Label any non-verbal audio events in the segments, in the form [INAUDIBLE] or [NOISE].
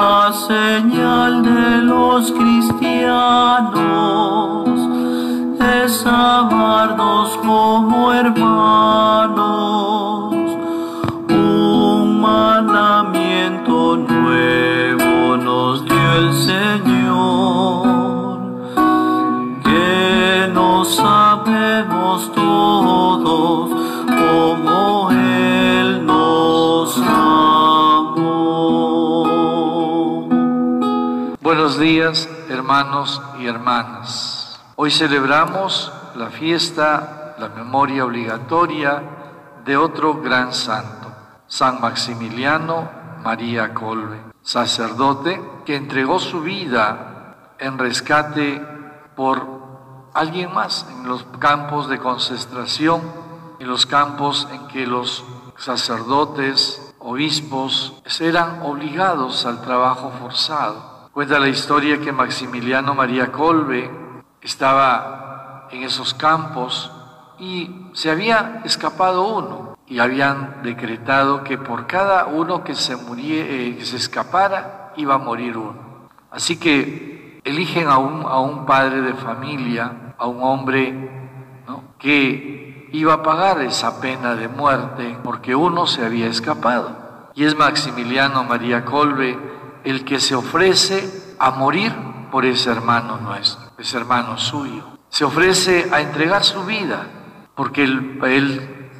la señal de los cristianos es amarnos como hermanos. Un mandamiento nuevo nos dio el Señor, que nos sabemos todos hermanos y hermanas. Hoy celebramos la fiesta, la memoria obligatoria de otro gran santo, San Maximiliano María Colbe, sacerdote que entregó su vida en rescate por alguien más en los campos de concentración, en los campos en que los sacerdotes, obispos eran obligados al trabajo forzado. Cuenta la historia que Maximiliano María Colbe estaba en esos campos y se había escapado uno y habían decretado que por cada uno que se, murie, eh, se escapara iba a morir uno. Así que eligen a un, padre de familia, a un hombre que iba a pagar esa pena de muerte porque uno se había escapado. Y es Maximiliano María Colbe el que se ofrece a morir por ese hermano nuestro, ese hermano suyo. Se ofrece a entregar su vida porque él,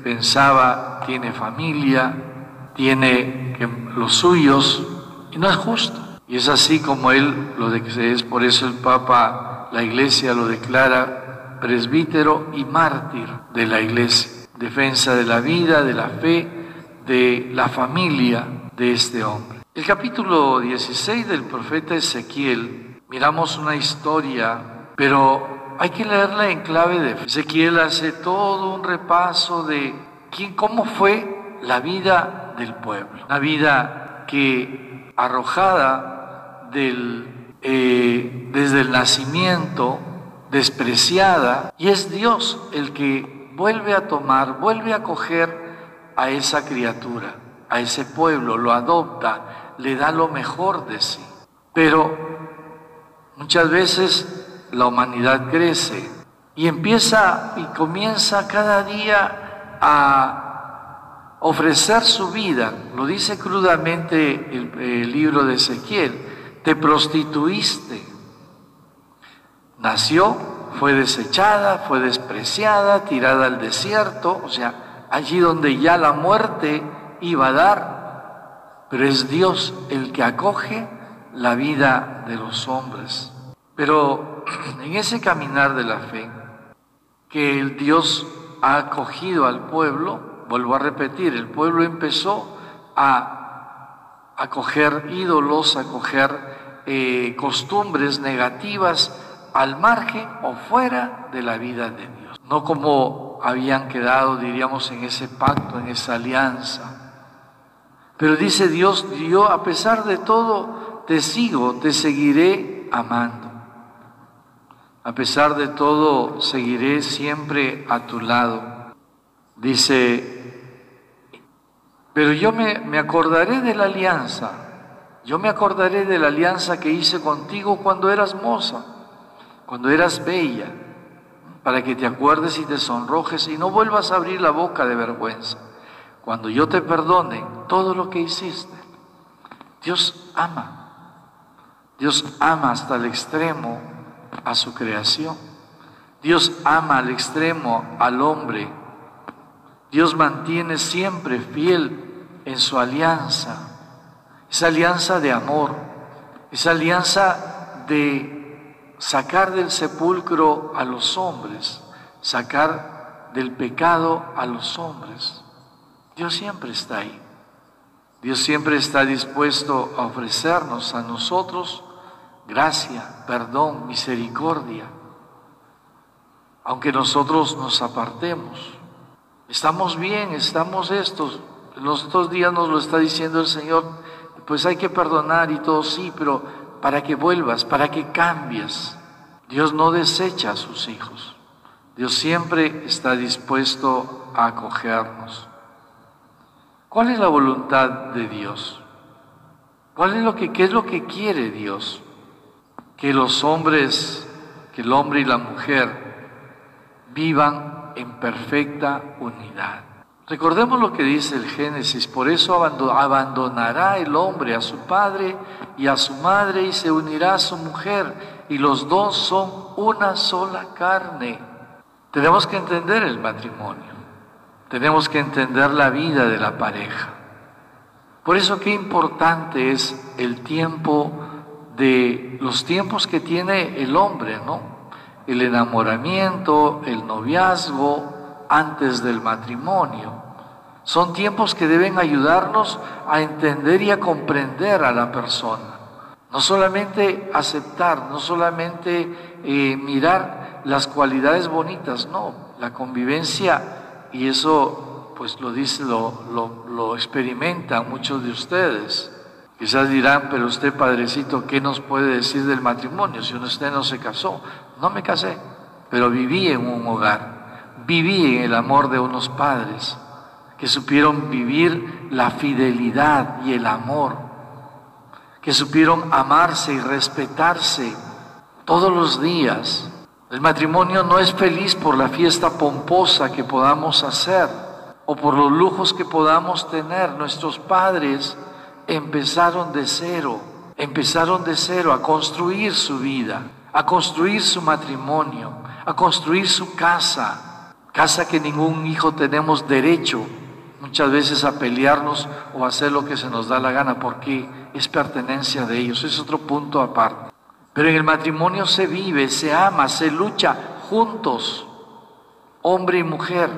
pensaba, tiene familia, tiene los suyos, y no es justo. Y es así como él lo es por eso el Papa, la Iglesia lo declara presbítero y mártir de la Iglesia, defensa de la vida, de la fe, de la familia de este hombre. El capítulo 16 del profeta Ezequiel, miramos una historia, pero hay que leerla en clave de fe. Ezequiel hace todo un repaso de quién, cómo fue la vida del pueblo, una vida que arrojada eh, desde el nacimiento, despreciada, y es Dios el que vuelve a tomar, vuelve a coger a esa criatura, a ese pueblo, lo adopta, le da lo mejor de sí. Pero muchas veces la humanidad crece y empieza y comienza cada día a ofrecer su vida. Lo dice crudamente el, el libro de Ezequiel. Te prostituiste. Nació, fue desechada, fue despreciada, tirada al desierto, o sea, allí donde ya la muerte iba a dar, pero es Dios el que acoge la vida de los hombres. Pero [CLEARS THROAT] en ese caminar de la fe, que el Dios ha acogido al pueblo, vuelvo a repetir, el pueblo empezó a acoger ídolos, a acoger eh, costumbres negativas al margen o fuera de la vida de Dios. No como habían quedado, diríamos, en ese pacto, en esa alianza. Pero dice Dios, yo a pesar de todo te sigo, te seguiré amando. A pesar de todo, seguiré siempre a tu lado. Dice, pero yo me, acordaré de la alianza. Yo me acordaré de la alianza que hice contigo cuando eras moza, cuando eras bella, para que te acuerdes y te sonrojes y no vuelvas a abrir la boca de vergüenza. Cuando yo te perdone todo lo que hiciste, Dios ama. Dios ama hasta el extremo a su creación. Dios ama al extremo al hombre. Dios mantiene siempre fiel en su alianza. Esa alianza de amor, esa alianza de sacar del sepulcro a los hombres, sacar del pecado a los hombres. Dios siempre está ahí. Dios siempre está dispuesto a ofrecernos a nosotros gracia, perdón, misericordia. Aunque nosotros nos apartemos. Estamos bien, estamos estos. Los otros días nos lo está diciendo el Señor. Pues hay que perdonar y todo, sí, pero para que vuelvas, para que cambies. Dios no desecha a sus hijos. Dios siempre está dispuesto a acogernos. ¿Cuál es la voluntad de Dios? ¿Cuál es lo que, qué es lo que quiere Dios? Que los hombres, que el hombre y la mujer vivan en perfecta unidad. Recordemos lo que dice el Génesis, por eso abandonará el hombre a su padre y a su madre y se unirá a su mujer y los dos son una sola carne. Tenemos que entender el matrimonio, tenemos que entender la vida de la pareja. Por eso qué importante es el tiempo de los tiempos que tiene el hombre, ¿no? El enamoramiento, el noviazgo, antes del matrimonio. Son tiempos que deben ayudarnos a entender y a comprender a la persona. No solamente aceptar, no solamente eh, mirar las cualidades bonitas, no, la convivencia, y eso pues lo dice, lo, lo, lo experimentan muchos de ustedes. Quizás dirán, pero usted, padrecito, ¿qué nos puede decir del matrimonio si usted no se casó? No me casé, pero viví en un hogar, viví en el amor de unos padres que supieron vivir la fidelidad y el amor, que supieron amarse y respetarse todos los días. El matrimonio no es feliz por la fiesta pomposa que podamos hacer o por los lujos que podamos tener. Nuestros padres empezaron de cero, empezaron de cero a construir su vida, a construir su matrimonio, a construir su casa, casa que ningún hijo tenemos derecho muchas veces a pelearnos o a hacer lo que se nos da la gana porque es pertenencia de ellos, es otro punto aparte. Pero en el matrimonio se vive, se ama, se lucha juntos, hombre y mujer.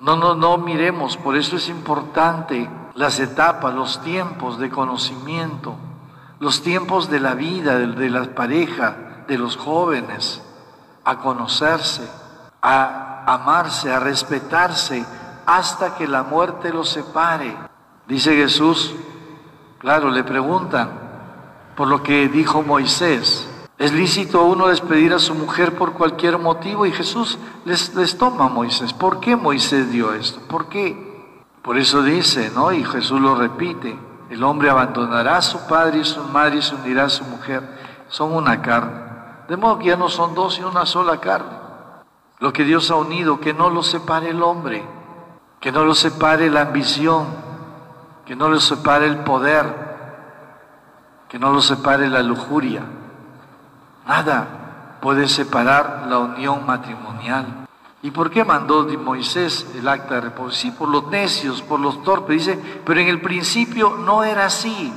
No, no, no miremos, por eso es importante las etapas, los tiempos de conocimiento, los tiempos de la vida, de, de la pareja, de los jóvenes, a conocerse, a amarse, a respetarse, hasta que la muerte los separe. Dice Jesús, claro, le preguntan por lo que dijo Moisés. ¿Es lícito uno despedir a su mujer por cualquier motivo? Y Jesús les, les toma a Moisés. ¿Por qué Moisés dio esto? ¿Por qué? Por eso dice, ¿no? Y Jesús lo repite, el hombre abandonará a su padre y su madre y se unirá a su mujer. Son una carne. De modo que ya no son dos y una sola carne. Lo que Dios ha unido, que no lo separe el hombre que no lo separe la ambición, que no lo separe el poder, que no lo separe la lujuria. Nada puede separar la unión matrimonial. ¿Y por qué mandó Moisés el acta de reposo? Sí, por los necios, por los torpes. Dice, pero en el principio no era así.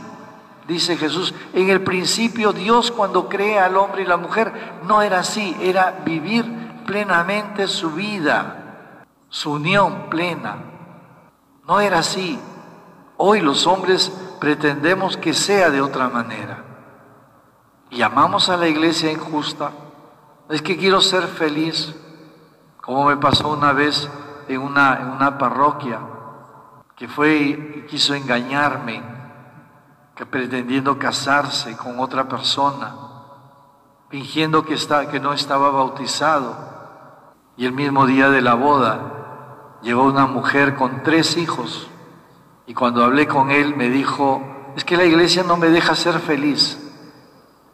Dice Jesús, en el principio Dios cuando crea al hombre y la mujer no era así, era vivir plenamente su vida su unión plena. No era así. Hoy los hombres pretendemos que sea de otra manera. Y amamos a la iglesia injusta. Es que quiero ser feliz, como me pasó una vez en una, en una parroquia, que fue y quiso engañarme, que pretendiendo casarse con otra persona, fingiendo que, está, que no estaba bautizado. Y el mismo día de la boda llegó una mujer con tres hijos y cuando hablé con él me dijo, es que la iglesia no me deja ser feliz.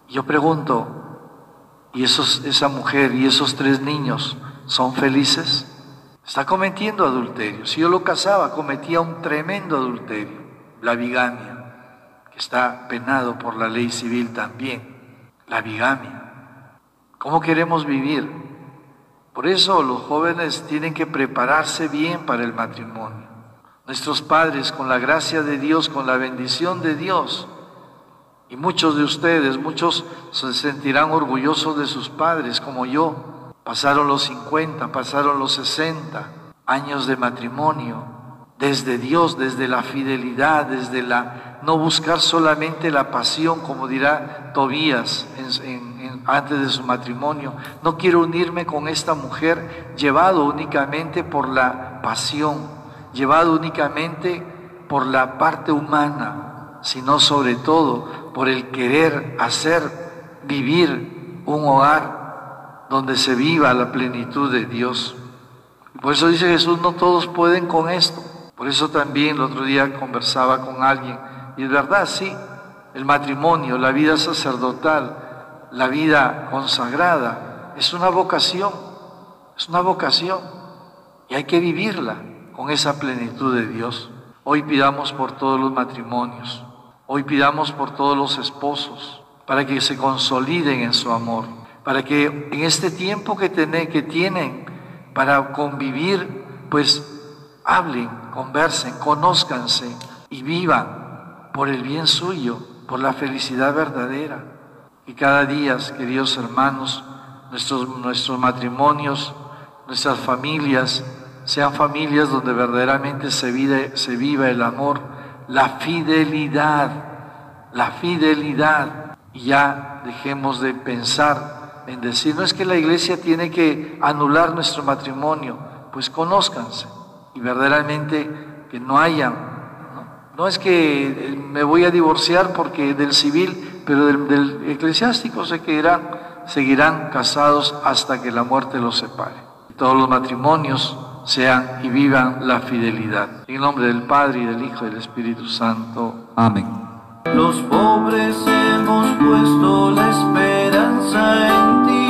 yo pregunto, ¿y esa mujer y esos tres niños son felices? Está cometiendo adulterio. Si yo lo casaba, cometía un tremendo adulterio, la bigamia, que está penado por la ley civil también, la bigamia. ¿Cómo queremos vivir? Por eso los jóvenes tienen que prepararse bien para el matrimonio. Nuestros padres, con la gracia de Dios, con la bendición de Dios, y muchos de ustedes, muchos se sentirán orgullosos de sus padres, como yo. Pasaron los 50, pasaron los 60 años de matrimonio, desde Dios, desde la fidelidad, desde la no buscar solamente la pasión, como dirá Tobías antes de su matrimonio. No quiero unirme con esta mujer llevado únicamente por la pasión, llevado únicamente por la parte humana, sino sobre todo por el querer hacer vivir un hogar donde se viva la plenitud de Dios. Por eso dice Jesús, no todos pueden con esto. Por eso también el otro día conversaba con alguien, y es verdad, sí, El matrimonio, la vida sacerdotal, la vida consagrada, es una vocación, es una vocación y hay que vivirla con esa plenitud de Dios. Hoy pidamos por todos los matrimonios, hoy pidamos por todos los esposos, para que se consoliden en su amor, para que en este tiempo que, que tienen para convivir, pues hablen, conversen, conózcanse y vivan por el bien suyo, por la felicidad verdadera. Y cada día, queridos hermanos, nuestros, nuestros matrimonios, nuestras familias, sean familias donde verdaderamente se vive, viva el amor, la fidelidad, la fidelidad. Y ya dejemos de pensar en decir, no es que la iglesia tiene que anular nuestro matrimonio, pues conózcanse y verdaderamente que no haya, no, es que me voy a divorciar porque del civil, pero del, del eclesiástico se quedarán, seguirán casados hasta que la muerte los separe. Todos los matrimonios sean y vivan la fidelidad. En el nombre del Padre y del Hijo y del Espíritu Santo. Amén. Los pobres hemos puesto la esperanza en ti.